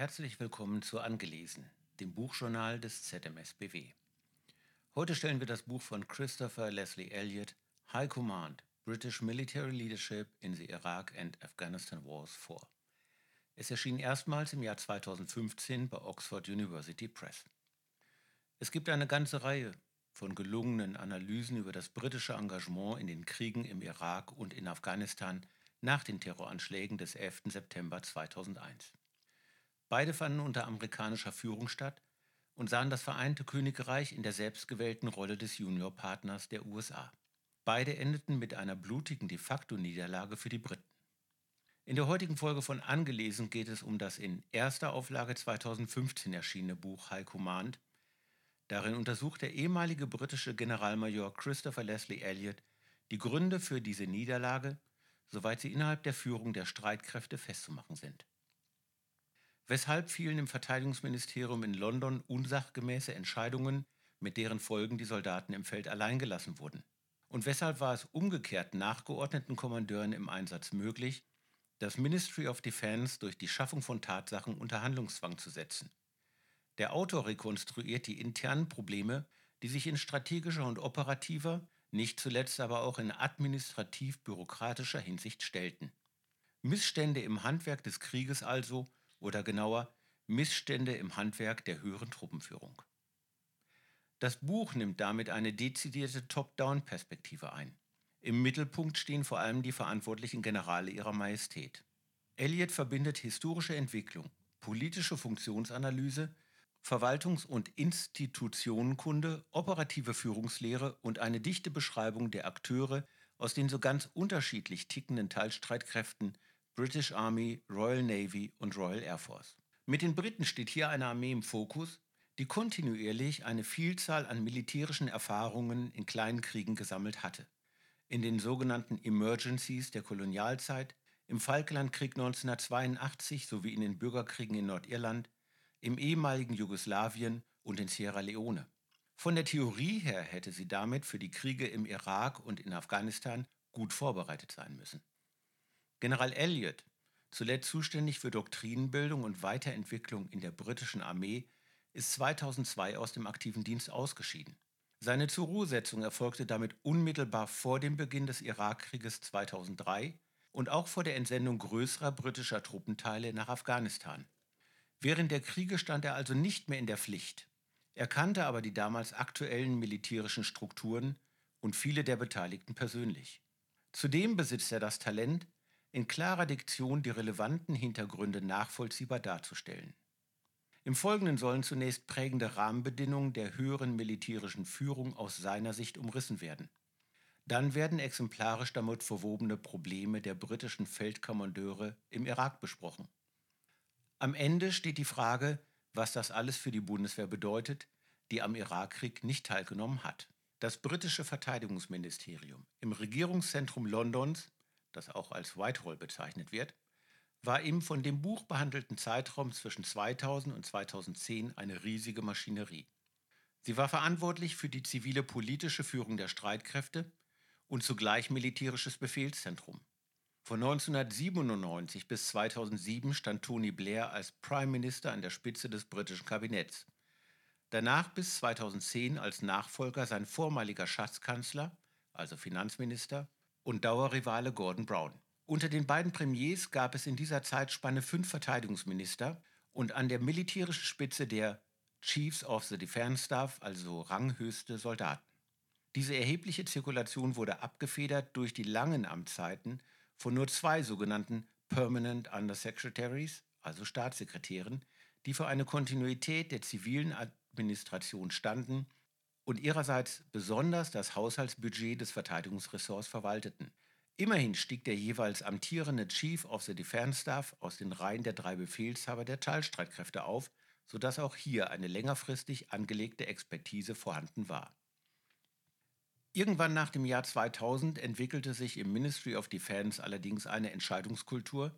Herzlich willkommen zu Angelesen, dem Buchjournal des ZMSBW. Heute stellen wir das Buch von Christopher Leslie Elliott, High Command, British Military Leadership in the Iraq and Afghanistan Wars vor. Es erschien erstmals im Jahr 2015 bei Oxford University Press. Es gibt eine ganze Reihe von gelungenen Analysen über das britische Engagement in den Kriegen im Irak und in Afghanistan nach den Terroranschlägen des 11. September 2001. Beide fanden unter amerikanischer Führung statt und sahen das Vereinte Königreich in der selbstgewählten Rolle des Juniorpartners der USA. Beide endeten mit einer blutigen de facto Niederlage für die Briten. In der heutigen Folge von Angelesen geht es um das in erster Auflage 2015 erschienene Buch High Command. Darin untersucht der ehemalige britische Generalmajor Christopher Leslie Elliott die Gründe für diese Niederlage soweit sie innerhalb der Führung der Streitkräfte festzumachen sind. Weshalb fielen im Verteidigungsministerium in London unsachgemäße Entscheidungen, mit deren Folgen die Soldaten im Feld allein gelassen wurden? Und weshalb war es umgekehrt nachgeordneten Kommandeuren im Einsatz möglich, das Ministry of Defense durch die Schaffung von Tatsachen unter Handlungszwang zu setzen? Der Autor rekonstruiert die internen Probleme, die sich in strategischer und operativer nicht zuletzt aber auch in administrativ-bürokratischer Hinsicht stellten. Missstände im Handwerk des Krieges also, oder genauer Missstände im Handwerk der höheren Truppenführung. Das Buch nimmt damit eine dezidierte Top-Down-Perspektive ein. Im Mittelpunkt stehen vor allem die verantwortlichen Generale ihrer Majestät. Elliot verbindet historische Entwicklung, politische Funktionsanalyse Verwaltungs- und Institutionenkunde, operative Führungslehre und eine dichte Beschreibung der Akteure aus den so ganz unterschiedlich tickenden Teilstreitkräften British Army, Royal Navy und Royal Air Force. Mit den Briten steht hier eine Armee im Fokus, die kontinuierlich eine Vielzahl an militärischen Erfahrungen in kleinen Kriegen gesammelt hatte. In den sogenannten Emergencies der Kolonialzeit, im Falklandkrieg 1982 sowie in den Bürgerkriegen in Nordirland, im ehemaligen Jugoslawien und in Sierra Leone. Von der Theorie her hätte sie damit für die Kriege im Irak und in Afghanistan gut vorbereitet sein müssen. General Elliot, zuletzt zuständig für Doktrinenbildung und Weiterentwicklung in der britischen Armee, ist 2002 aus dem aktiven Dienst ausgeschieden. Seine Zurruhesetzung erfolgte damit unmittelbar vor dem Beginn des Irakkrieges 2003 und auch vor der Entsendung größerer britischer Truppenteile nach Afghanistan. Während der Kriege stand er also nicht mehr in der Pflicht. Er kannte aber die damals aktuellen militärischen Strukturen und viele der Beteiligten persönlich. Zudem besitzt er das Talent, in klarer Diktion die relevanten Hintergründe nachvollziehbar darzustellen. Im Folgenden sollen zunächst prägende Rahmenbedingungen der höheren militärischen Führung aus seiner Sicht umrissen werden. Dann werden exemplarisch damit verwobene Probleme der britischen Feldkommandeure im Irak besprochen. Am Ende steht die Frage, was das alles für die Bundeswehr bedeutet, die am Irakkrieg nicht teilgenommen hat. Das britische Verteidigungsministerium im Regierungszentrum Londons, das auch als Whitehall bezeichnet wird, war im von dem Buch behandelten Zeitraum zwischen 2000 und 2010 eine riesige Maschinerie. Sie war verantwortlich für die zivile politische Führung der Streitkräfte und zugleich militärisches Befehlszentrum. Von 1997 bis 2007 stand Tony Blair als Prime Minister an der Spitze des britischen Kabinetts. Danach bis 2010 als Nachfolger sein vormaliger Schatzkanzler, also Finanzminister, und Dauerrivale Gordon Brown. Unter den beiden Premiers gab es in dieser Zeitspanne fünf Verteidigungsminister und an der militärischen Spitze der Chiefs of the Defense Staff, also ranghöchste Soldaten. Diese erhebliche Zirkulation wurde abgefedert durch die langen Amtszeiten von nur zwei sogenannten Permanent Undersecretaries, also Staatssekretären, die für eine Kontinuität der zivilen Administration standen und ihrerseits besonders das Haushaltsbudget des Verteidigungsressorts verwalteten. Immerhin stieg der jeweils amtierende Chief of the Defense Staff aus den Reihen der drei Befehlshaber der Teilstreitkräfte auf, sodass auch hier eine längerfristig angelegte Expertise vorhanden war. Irgendwann nach dem Jahr 2000 entwickelte sich im Ministry of Defense allerdings eine Entscheidungskultur,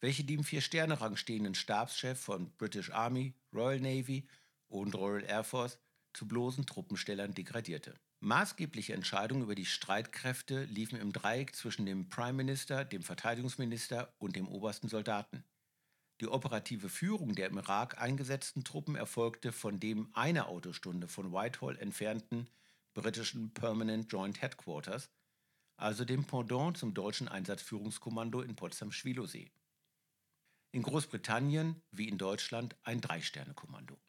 welche die im Vier-Sterne-Rang stehenden Stabschef von British Army, Royal Navy und Royal Air Force zu bloßen Truppenstellern degradierte. Maßgebliche Entscheidungen über die Streitkräfte liefen im Dreieck zwischen dem Prime Minister, dem Verteidigungsminister und dem obersten Soldaten. Die operative Führung der im Irak eingesetzten Truppen erfolgte von dem eine Autostunde von Whitehall entfernten britischen Permanent Joint Headquarters, also dem Pendant zum deutschen Einsatzführungskommando in Potsdam-Schwielowsee. In Großbritannien wie in Deutschland ein Drei-Sterne-Kommando.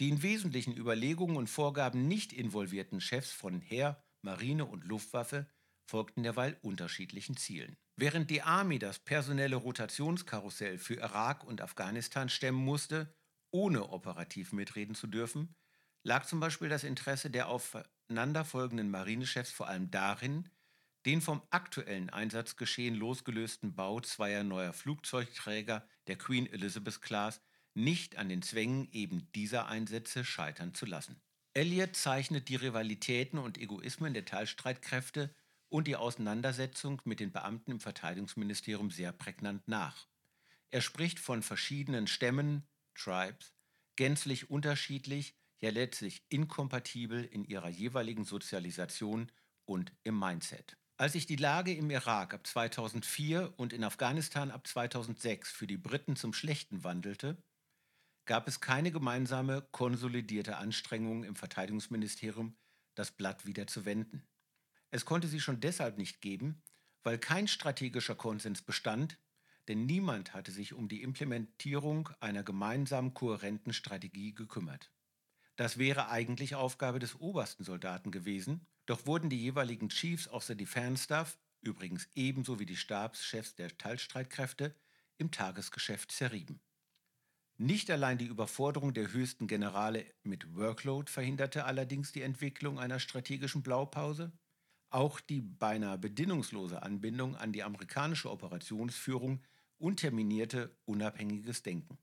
Die in wesentlichen Überlegungen und Vorgaben nicht involvierten Chefs von Heer, Marine und Luftwaffe folgten derweil unterschiedlichen Zielen. Während die Army das personelle Rotationskarussell für Irak und Afghanistan stemmen musste, ohne operativ mitreden zu dürfen, lag zum Beispiel das Interesse der aufeinanderfolgenden Marinechefs vor allem darin, den vom aktuellen Einsatzgeschehen losgelösten Bau zweier neuer Flugzeugträger der Queen Elizabeth Class nicht an den Zwängen eben dieser Einsätze scheitern zu lassen. Elliot zeichnet die Rivalitäten und Egoismen der Teilstreitkräfte und die Auseinandersetzung mit den Beamten im Verteidigungsministerium sehr prägnant nach. Er spricht von verschiedenen Stämmen, Tribes, gänzlich unterschiedlich, ja letztlich inkompatibel in ihrer jeweiligen Sozialisation und im Mindset. Als sich die Lage im Irak ab 2004 und in Afghanistan ab 2006 für die Briten zum Schlechten wandelte, gab es keine gemeinsame, konsolidierte Anstrengung im Verteidigungsministerium, das Blatt wieder zu wenden. Es konnte sie schon deshalb nicht geben, weil kein strategischer Konsens bestand, denn niemand hatte sich um die Implementierung einer gemeinsamen kohärenten Strategie gekümmert. Das wäre eigentlich Aufgabe des obersten Soldaten gewesen, doch wurden die jeweiligen Chiefs of the Defense Staff, übrigens ebenso wie die Stabschefs der Teilstreitkräfte, im Tagesgeschäft zerrieben. Nicht allein die Überforderung der höchsten Generale mit Workload verhinderte allerdings die Entwicklung einer strategischen Blaupause, auch die beinahe bedingungslose Anbindung an die amerikanische Operationsführung unterminierte unabhängiges Denken.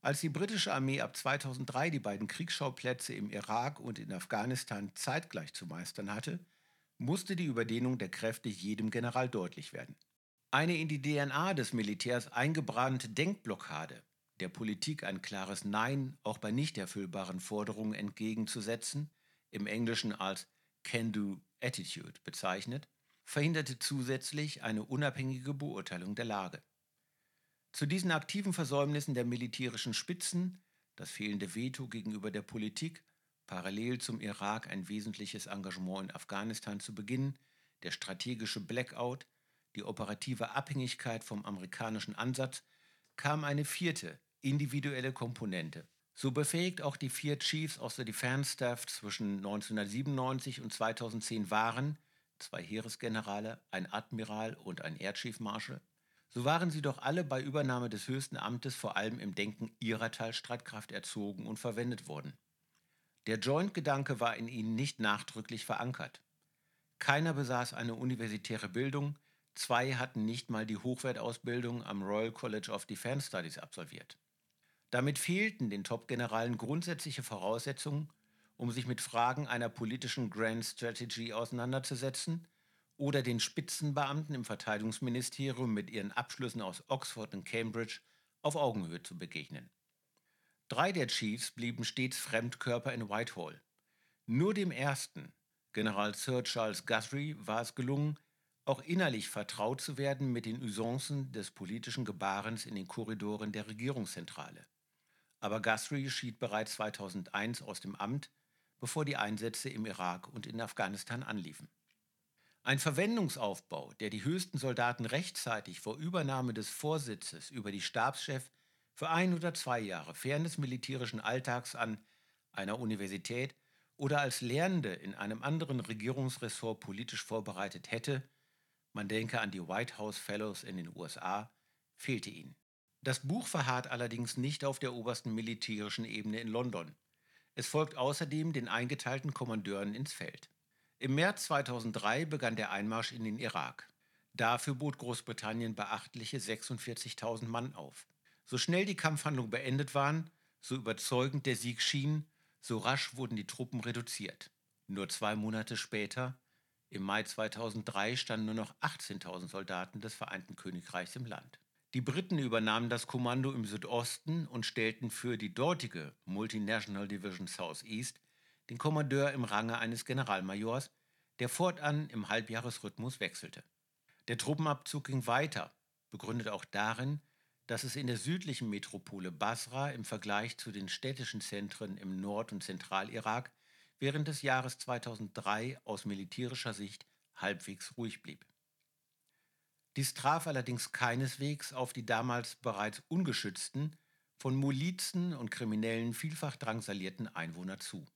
Als die britische Armee ab 2003 die beiden Kriegsschauplätze im Irak und in Afghanistan zeitgleich zu meistern hatte, musste die Überdehnung der Kräfte jedem General deutlich werden. Eine in die DNA des Militärs eingebrannte Denkblockade, der Politik ein klares Nein auch bei nicht erfüllbaren Forderungen entgegenzusetzen, im Englischen als Can-Do Attitude bezeichnet, verhinderte zusätzlich eine unabhängige Beurteilung der Lage. Zu diesen aktiven Versäumnissen der militärischen Spitzen, das fehlende Veto gegenüber der Politik, parallel zum Irak ein wesentliches Engagement in Afghanistan zu beginnen, der strategische Blackout, die operative Abhängigkeit vom amerikanischen Ansatz, kam eine vierte, individuelle Komponente. So befähigt auch die vier Chiefs of the Defense Staff zwischen 1997 und 2010 waren, zwei Heeresgenerale, ein Admiral und ein Air Chief Marshal, so waren sie doch alle bei Übernahme des höchsten Amtes vor allem im Denken ihrer Teilstreitkraft erzogen und verwendet worden. Der Joint-Gedanke war in ihnen nicht nachdrücklich verankert. Keiner besaß eine universitäre Bildung, zwei hatten nicht mal die Hochwertausbildung am Royal College of Defense Studies absolviert. Damit fehlten den Top-Generalen grundsätzliche Voraussetzungen, um sich mit Fragen einer politischen Grand Strategy auseinanderzusetzen oder den Spitzenbeamten im Verteidigungsministerium mit ihren Abschlüssen aus Oxford und Cambridge auf Augenhöhe zu begegnen. Drei der Chiefs blieben stets Fremdkörper in Whitehall. Nur dem ersten, General Sir Charles Guthrie, war es gelungen, auch innerlich vertraut zu werden mit den Usancen des politischen Gebarens in den Korridoren der Regierungszentrale. Aber Guthrie schied bereits 2001 aus dem Amt, bevor die Einsätze im Irak und in Afghanistan anliefen. Ein Verwendungsaufbau, der die höchsten Soldaten rechtzeitig vor Übernahme des Vorsitzes über die Stabschef für ein oder zwei Jahre fern des militärischen Alltags an einer Universität oder als Lernende in einem anderen Regierungsressort politisch vorbereitet hätte, man denke an die White House Fellows in den USA, fehlte ihnen. Das Buch verharrt allerdings nicht auf der obersten militärischen Ebene in London. Es folgt außerdem den eingeteilten Kommandeuren ins Feld. Im März 2003 begann der Einmarsch in den Irak. Dafür bot Großbritannien beachtliche 46.000 Mann auf. So schnell die Kampfhandlungen beendet waren, so überzeugend der Sieg schien, so rasch wurden die Truppen reduziert. Nur zwei Monate später, im Mai 2003, standen nur noch 18.000 Soldaten des Vereinten Königreichs im Land. Die Briten übernahmen das Kommando im Südosten und stellten für die dortige Multinational Division South East den Kommandeur im Range eines Generalmajors, der fortan im Halbjahresrhythmus wechselte. Der Truppenabzug ging weiter, begründet auch darin, dass es in der südlichen Metropole Basra im Vergleich zu den städtischen Zentren im Nord- und Zentralirak während des Jahres 2003 aus militärischer Sicht halbwegs ruhig blieb. Dies traf allerdings keineswegs auf die damals bereits ungeschützten, von Milizen und Kriminellen vielfach drangsalierten Einwohner zu.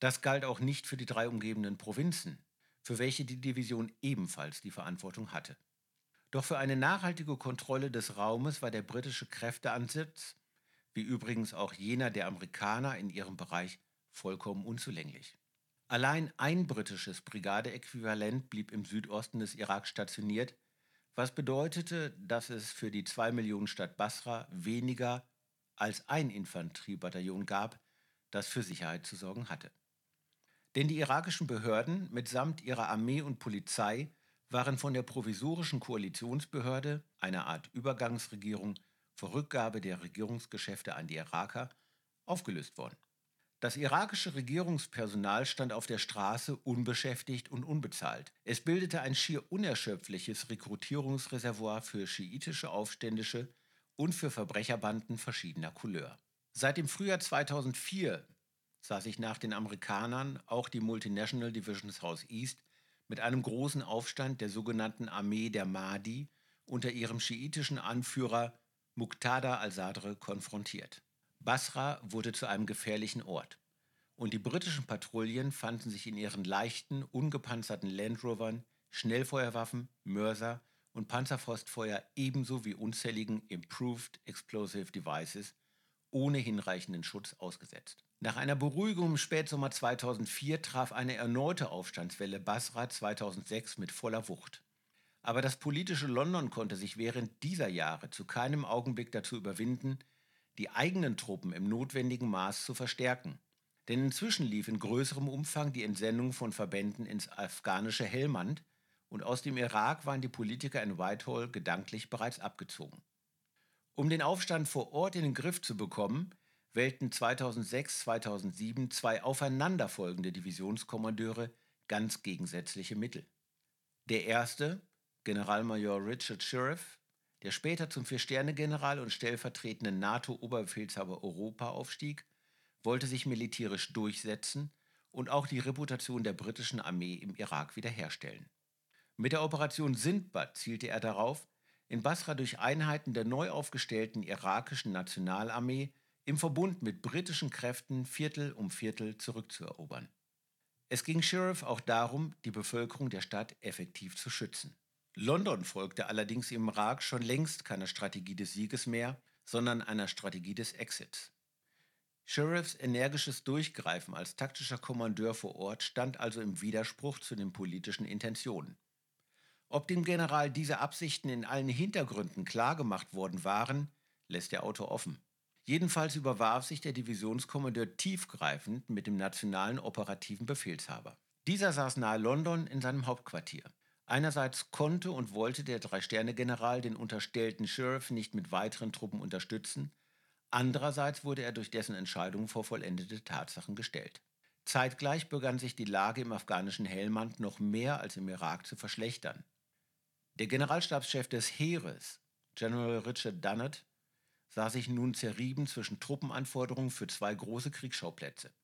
Das galt auch nicht für die drei umgebenden Provinzen, für welche die Division ebenfalls die Verantwortung hatte. Doch für eine nachhaltige Kontrolle des Raumes war der britische Kräfteansatz, wie übrigens auch jener der Amerikaner in ihrem Bereich, vollkommen unzulänglich. Allein ein britisches Brigadeäquivalent blieb im Südosten des Irak stationiert, was bedeutete, dass es für die 2 Millionen Stadt Basra weniger als ein Infanteriebataillon gab, das für Sicherheit zu sorgen hatte. Denn die irakischen Behörden mitsamt ihrer Armee und Polizei waren von der provisorischen Koalitionsbehörde, einer Art Übergangsregierung, vor Rückgabe der Regierungsgeschäfte an die Iraker, aufgelöst worden. Das irakische Regierungspersonal stand auf der Straße unbeschäftigt und unbezahlt. Es bildete ein schier unerschöpfliches Rekrutierungsreservoir für schiitische Aufständische und für Verbrecherbanden verschiedener Couleur. Seit dem Frühjahr 2004 sah sich nach den Amerikanern auch die Multinational Division South East mit einem großen Aufstand der sogenannten Armee der Mahdi unter ihrem schiitischen Anführer Muqtada al-Sadr konfrontiert. Basra wurde zu einem gefährlichen Ort und die britischen Patrouillen fanden sich in ihren leichten, ungepanzerten Land Rovern, Schnellfeuerwaffen, Mörser und Panzerfrostfeuer ebenso wie unzähligen Improved Explosive Devices ohne hinreichenden Schutz ausgesetzt. Nach einer Beruhigung im Spätsommer 2004 traf eine erneute Aufstandswelle Basra 2006 mit voller Wucht. Aber das politische London konnte sich während dieser Jahre zu keinem Augenblick dazu überwinden, die eigenen Truppen im notwendigen Maß zu verstärken. Denn inzwischen lief in größerem Umfang die Entsendung von Verbänden ins afghanische Helmand und aus dem Irak waren die Politiker in Whitehall gedanklich bereits abgezogen. Um den Aufstand vor Ort in den Griff zu bekommen, wählten 2006-2007 zwei aufeinanderfolgende Divisionskommandeure ganz gegensätzliche Mittel. Der erste, Generalmajor Richard Sheriff, der später zum Vier-Sterne-General und stellvertretenden NATO-Oberbefehlshaber Europa aufstieg, wollte sich militärisch durchsetzen und auch die Reputation der britischen Armee im Irak wiederherstellen. Mit der Operation Sindbad zielte er darauf, in Basra durch Einheiten der neu aufgestellten irakischen Nationalarmee im Verbund mit britischen Kräften Viertel um Viertel zurückzuerobern. Es ging Sheriff auch darum, die Bevölkerung der Stadt effektiv zu schützen. London folgte allerdings im Irak schon längst keiner Strategie des Sieges mehr, sondern einer Strategie des Exits. Sheriffs energisches Durchgreifen als taktischer Kommandeur vor Ort stand also im Widerspruch zu den politischen Intentionen. Ob dem General diese Absichten in allen Hintergründen klargemacht worden waren, lässt der Autor offen. Jedenfalls überwarf sich der Divisionskommandeur tiefgreifend mit dem nationalen operativen Befehlshaber. Dieser saß nahe London in seinem Hauptquartier. Einerseits konnte und wollte der Drei-Sterne-General den unterstellten Sheriff nicht mit weiteren Truppen unterstützen, andererseits wurde er durch dessen Entscheidung vor vollendete Tatsachen gestellt. Zeitgleich begann sich die Lage im afghanischen Helmand noch mehr als im Irak zu verschlechtern. Der Generalstabschef des Heeres, General Richard Dunnett, sah sich nun zerrieben zwischen Truppenanforderungen für zwei große Kriegsschauplätze.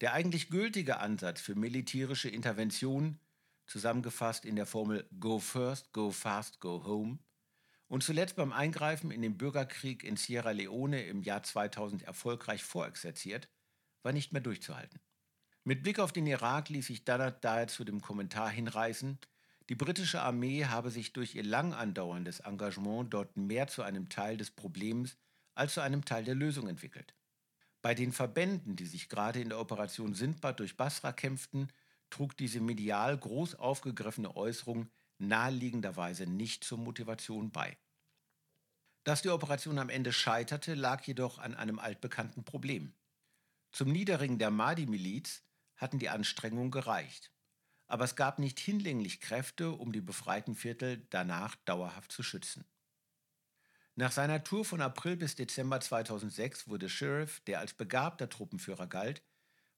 Der eigentlich gültige Ansatz für militärische Intervention, zusammengefasst in der Formel Go First, Go Fast, Go Home, und zuletzt beim Eingreifen in den Bürgerkrieg in Sierra Leone im Jahr 2000 erfolgreich vorexerziert, war nicht mehr durchzuhalten. Mit Blick auf den Irak ließ sich Dannert daher zu dem Kommentar hinreißen, die britische Armee habe sich durch ihr lang andauerndes Engagement dort mehr zu einem Teil des Problems als zu einem Teil der Lösung entwickelt. Bei den Verbänden, die sich gerade in der Operation Sindbad durch Basra kämpften, trug diese medial groß aufgegriffene Äußerung naheliegenderweise nicht zur Motivation bei. Dass die Operation am Ende scheiterte, lag jedoch an einem altbekannten Problem. Zum Niederringen der Mahdi-Miliz hatten die Anstrengungen gereicht. Aber es gab nicht hinlänglich Kräfte, um die befreiten Viertel danach dauerhaft zu schützen. Nach seiner Tour von April bis Dezember 2006 wurde Sheriff, der als begabter Truppenführer galt,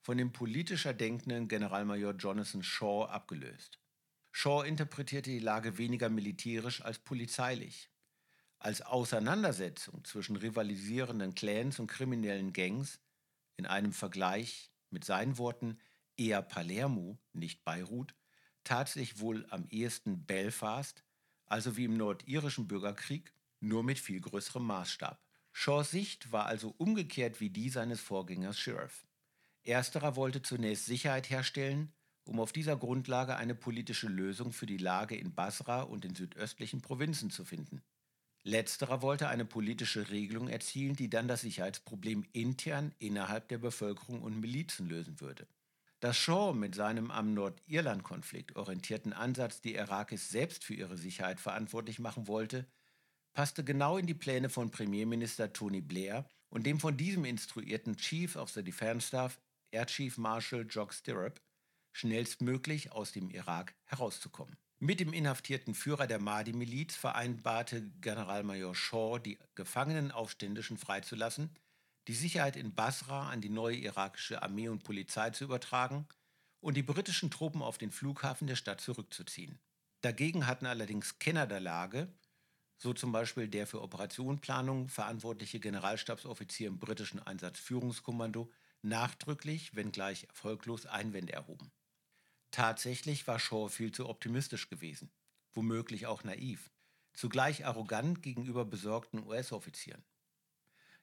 von dem politischer denkenden Generalmajor Jonathan Shaw abgelöst. Shaw interpretierte die Lage weniger militärisch als polizeilich. als Auseinandersetzung zwischen rivalisierenden Clans und kriminellen Gangs in einem Vergleich mit seinen Worten eher Palermo, nicht Beirut, tat sich wohl am ehesten Belfast, also wie im nordirischen Bürgerkrieg, nur mit viel größerem Maßstab. Shaws Sicht war also umgekehrt wie die seines Vorgängers Sheriff. Ersterer wollte zunächst Sicherheit herstellen, um auf dieser Grundlage eine politische Lösung für die Lage in Basra und den südöstlichen Provinzen zu finden. Letzterer wollte eine politische Regelung erzielen, die dann das Sicherheitsproblem intern innerhalb der Bevölkerung und Milizen lösen würde. Dass Shaw mit seinem am Nordirland-Konflikt orientierten Ansatz die Irakis selbst für ihre Sicherheit verantwortlich machen wollte, passte genau in die Pläne von Premierminister Tony Blair und dem von diesem instruierten Chief of the Defense Staff, Air Chief Marshal Jock Stirrup, schnellstmöglich aus dem Irak herauszukommen. Mit dem inhaftierten Führer der Mahdi-Miliz vereinbarte Generalmajor Shaw, die gefangenen Aufständischen freizulassen, die Sicherheit in Basra an die neue irakische Armee und Polizei zu übertragen und die britischen Truppen auf den Flughafen der Stadt zurückzuziehen. Dagegen hatten allerdings Kenner der Lage, so zum Beispiel der für Operationsplanung verantwortliche Generalstabsoffizier im britischen Einsatzführungskommando, nachdrücklich, wenngleich erfolglos Einwände erhoben. Tatsächlich war Shaw viel zu optimistisch gewesen, womöglich auch naiv, zugleich arrogant gegenüber besorgten US-Offizieren.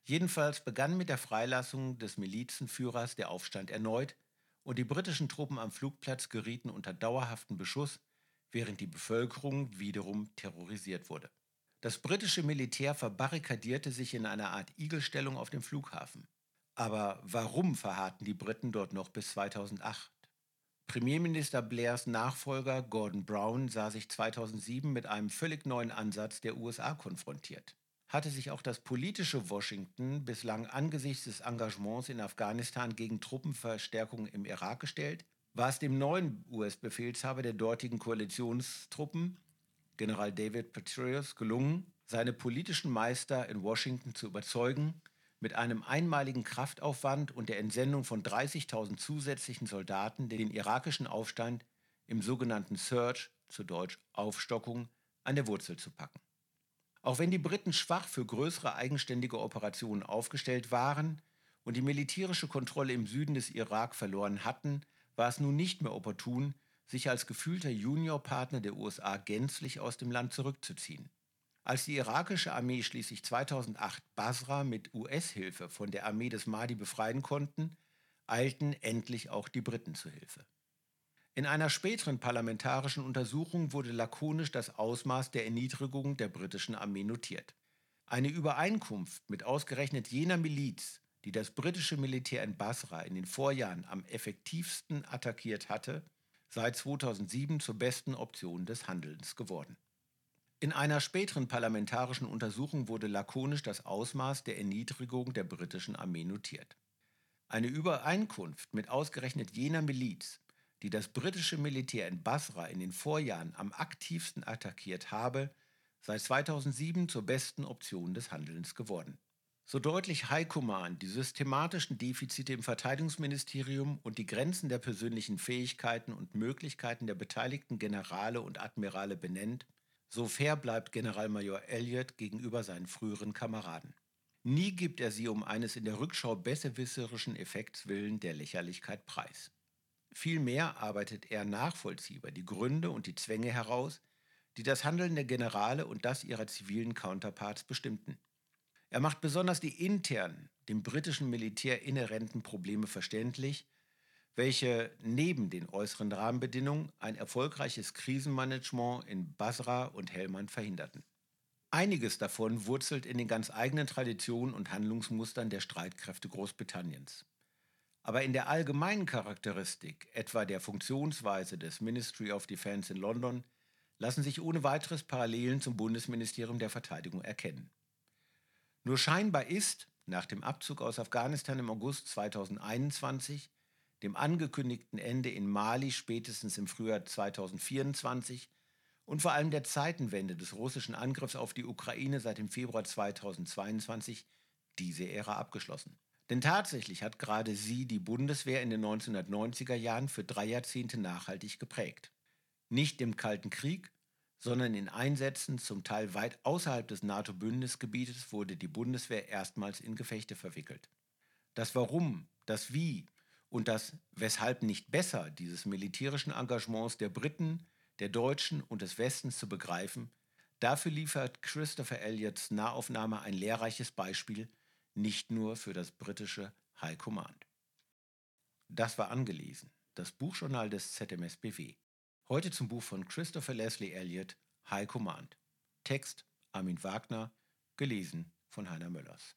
Jedenfalls begann mit der Freilassung des Milizenführers der Aufstand erneut und die britischen Truppen am Flugplatz gerieten unter dauerhaften Beschuss, während die Bevölkerung wiederum terrorisiert wurde. Das britische Militär verbarrikadierte sich in einer Art Igelstellung auf dem Flughafen. Aber warum verharrten die Briten dort noch bis 2008? Premierminister Blairs Nachfolger Gordon Brown sah sich 2007 mit einem völlig neuen Ansatz der USA konfrontiert. Hatte sich auch das politische Washington bislang angesichts des Engagements in Afghanistan gegen Truppenverstärkung im Irak gestellt, war es dem neuen US-Befehlshaber der dortigen Koalitionstruppen, General David Petraeus, gelungen, seine politischen Meister in Washington zu überzeugen, mit einem einmaligen Kraftaufwand und der Entsendung von 30.000 zusätzlichen Soldaten den irakischen Aufstand im sogenannten Surge, zu Deutsch Aufstockung, an der Wurzel zu packen. Auch wenn die Briten schwach für größere eigenständige Operationen aufgestellt waren und die militärische Kontrolle im Süden des Irak verloren hatten, war es nun nicht mehr opportun, sich als gefühlter Juniorpartner der USA gänzlich aus dem Land zurückzuziehen. Als die irakische Armee schließlich 2008 Basra mit US-Hilfe von der Armee des Mahdi befreien konnten, eilten endlich auch die Briten zu Hilfe. In einer späteren parlamentarischen Untersuchung wurde lakonisch das Ausmaß der Erniedrigung der britischen Armee notiert. Eine Übereinkunft mit ausgerechnet jener Miliz, die das britische Militär in Basra in den Vorjahren am effektivsten attackiert hatte, sei 2007 zur besten Option des Handelns geworden. In einer späteren parlamentarischen Untersuchung wurde lakonisch das Ausmaß der Erniedrigung der britischen Armee notiert. Eine Übereinkunft mit ausgerechnet jener Miliz, die das britische Militär in Basra in den Vorjahren am aktivsten attackiert habe, sei 2007 zur besten Option des Handelns geworden. So deutlich Command die systematischen Defizite im Verteidigungsministerium und die Grenzen der persönlichen Fähigkeiten und Möglichkeiten der beteiligten Generale und Admirale benennt, so fair bleibt Generalmajor Elliott gegenüber seinen früheren Kameraden. Nie gibt er sie um eines in der Rückschau besserwisserischen Effekts willen der Lächerlichkeit preis. Vielmehr arbeitet er nachvollziehbar die Gründe und die Zwänge heraus, die das Handeln der Generale und das ihrer zivilen Counterparts bestimmten. Er macht besonders die internen, dem britischen Militär inhärenten Probleme verständlich welche neben den äußeren Rahmenbedingungen ein erfolgreiches Krisenmanagement in Basra und Helmand verhinderten. Einiges davon wurzelt in den ganz eigenen Traditionen und Handlungsmustern der Streitkräfte Großbritanniens. Aber in der allgemeinen Charakteristik, etwa der Funktionsweise des Ministry of Defense in London, lassen sich ohne weiteres Parallelen zum Bundesministerium der Verteidigung erkennen. Nur scheinbar ist, nach dem Abzug aus Afghanistan im August 2021, dem angekündigten Ende in Mali spätestens im Frühjahr 2024 und vor allem der Zeitenwende des russischen Angriffs auf die Ukraine seit dem Februar 2022 diese Ära abgeschlossen. Denn tatsächlich hat gerade sie die Bundeswehr in den 1990er Jahren für drei Jahrzehnte nachhaltig geprägt. Nicht im Kalten Krieg, sondern in Einsätzen zum Teil weit außerhalb des NATO-Bündnisgebietes wurde die Bundeswehr erstmals in Gefechte verwickelt. Das Warum, das Wie und das Weshalb nicht besser dieses militärischen Engagements der Briten, der Deutschen und des Westens zu begreifen, dafür liefert Christopher Elliots Nahaufnahme ein lehrreiches Beispiel, nicht nur für das britische High Command. Das war angelesen, das Buchjournal des ZMSBW. Heute zum Buch von Christopher Leslie Elliott, High Command. Text Armin Wagner, gelesen von Heiner Möllers.